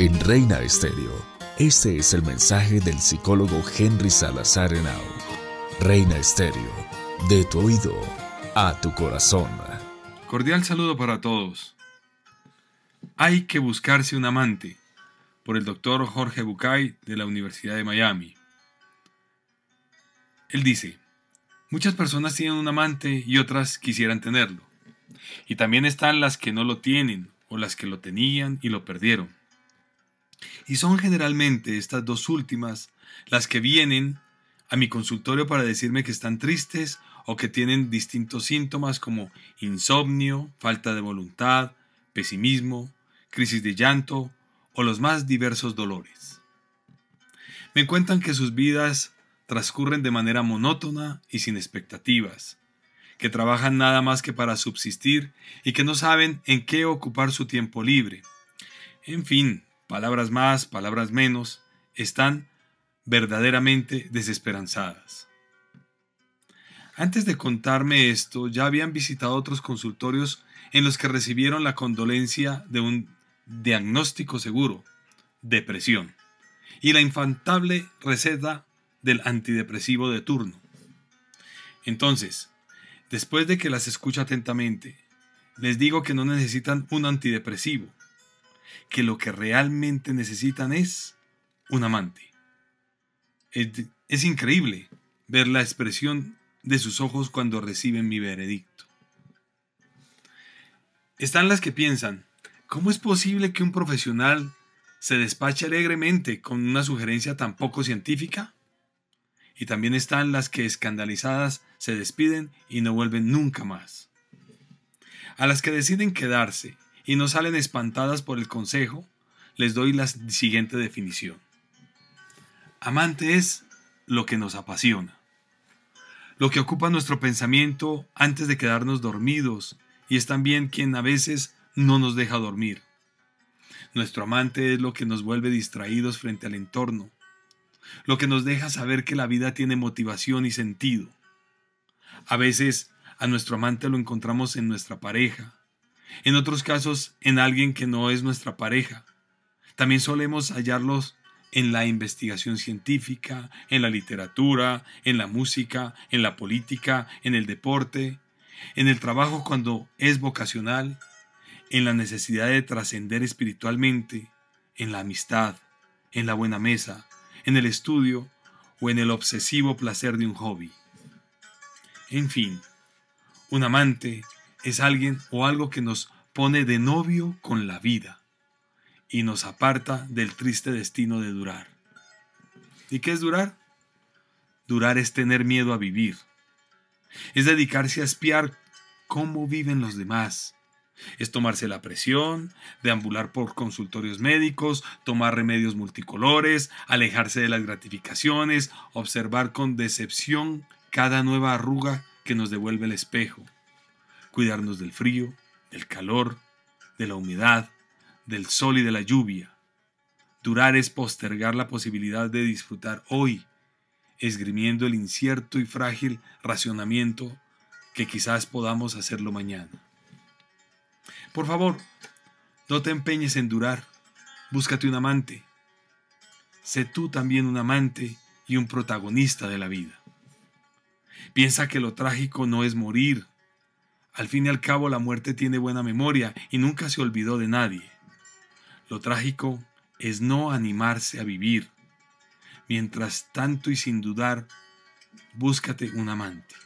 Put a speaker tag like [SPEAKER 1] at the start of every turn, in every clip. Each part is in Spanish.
[SPEAKER 1] En Reina Estéreo, este es el mensaje del psicólogo Henry Salazar Henao. Reina Estéreo, de tu oído a tu corazón.
[SPEAKER 2] Cordial saludo para todos. Hay que buscarse un amante, por el doctor Jorge Bucay de la Universidad de Miami. Él dice, muchas personas tienen un amante y otras quisieran tenerlo. Y también están las que no lo tienen o las que lo tenían y lo perdieron. Y son generalmente estas dos últimas las que vienen a mi consultorio para decirme que están tristes o que tienen distintos síntomas como insomnio, falta de voluntad, pesimismo, crisis de llanto o los más diversos dolores. Me cuentan que sus vidas transcurren de manera monótona y sin expectativas, que trabajan nada más que para subsistir y que no saben en qué ocupar su tiempo libre. En fin, palabras más, palabras menos, están verdaderamente desesperanzadas. Antes de contarme esto, ya habían visitado otros consultorios en los que recibieron la condolencia de un diagnóstico seguro, depresión, y la infantable receta del antidepresivo de turno. Entonces, después de que las escucho atentamente, les digo que no necesitan un antidepresivo, que lo que realmente necesitan es un amante. Es, increíble ver la expresión de sus ojos cuando reciben mi veredicto. Están las que piensan, ¿cómo es posible que un profesional se despache alegremente con una sugerencia tan poco científica? Y también están las que escandalizadas se despiden y no vuelven nunca más. A las que deciden quedarse y no salen espantadas por el consejo, les doy la siguiente definición. Amante es lo que nos apasiona, lo que ocupa nuestro pensamiento antes de quedarnos dormidos y es también quien a veces no nos deja dormir. Nuestro amante es lo que nos vuelve distraídos frente al entorno, lo que nos deja saber que la vida tiene motivación y sentido. A veces a nuestro amante lo encontramos en nuestra pareja, en otros casos en alguien que no es nuestra pareja. También solemos hallarlos en la investigación científica, en la literatura, en la música, en la política, en el deporte, en el trabajo cuando es vocacional, en la necesidad de trascender espiritualmente, en la amistad, en la buena mesa, en el estudio o en el obsesivo placer de un hobby. En fin, un amante es alguien o algo que nos pone de novio con la vida y nos aparta del triste destino de durar. ¿Y qué es durar? Durar es tener miedo a vivir. Es dedicarse a espiar cómo viven los demás. Es tomarse la presión, deambular por consultorios médicos, tomar remedios multicolores, alejarse de las gratificaciones, observar con decepción cada nueva arruga que nos devuelve el espejo cuidarnos del frío, del calor, de la humedad, del sol y de la lluvia. Durar es postergar la posibilidad de disfrutar hoy, esgrimiendo el incierto y frágil racionamiento que quizás podamos hacerlo mañana. Por favor, no te empeñes en durar, búscate un amante. Sé tú también un amante y un protagonista de la vida. Piensa que lo trágico no es morir, al fin y al cabo la muerte tiene buena memoria y nunca se olvidó de nadie. Lo trágico es no animarse a vivir. Mientras tanto y sin dudar, búscate un amante.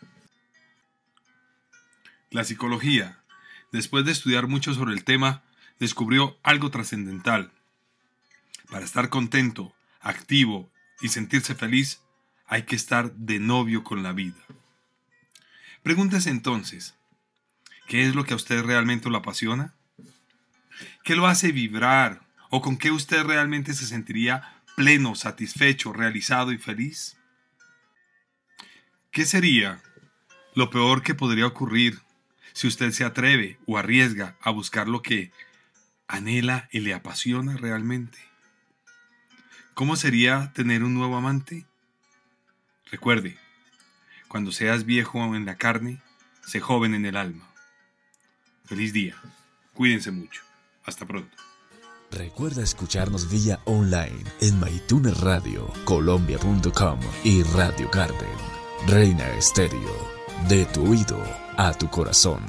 [SPEAKER 2] La psicología, después de estudiar mucho sobre el tema, descubrió algo trascendental. Para estar contento, activo y sentirse feliz, hay que estar de novio con la vida. Pregúntese entonces, ¿Qué es lo que a usted realmente lo apasiona? ¿Qué lo hace vibrar? ¿O con qué usted realmente se sentiría pleno, satisfecho, realizado y feliz? ¿Qué sería lo peor que podría ocurrir si usted se atreve o arriesga a buscar lo que anhela y le apasiona realmente? ¿Cómo sería tener un nuevo amante? Recuerde, cuando seas viejo en la carne, sé joven en el alma. Feliz día. Cuídense mucho. Hasta pronto.
[SPEAKER 1] Recuerda escucharnos vía online en Radio, Colombia.com y Radio Garden. Reina Estéreo, de tu oído a tu corazón.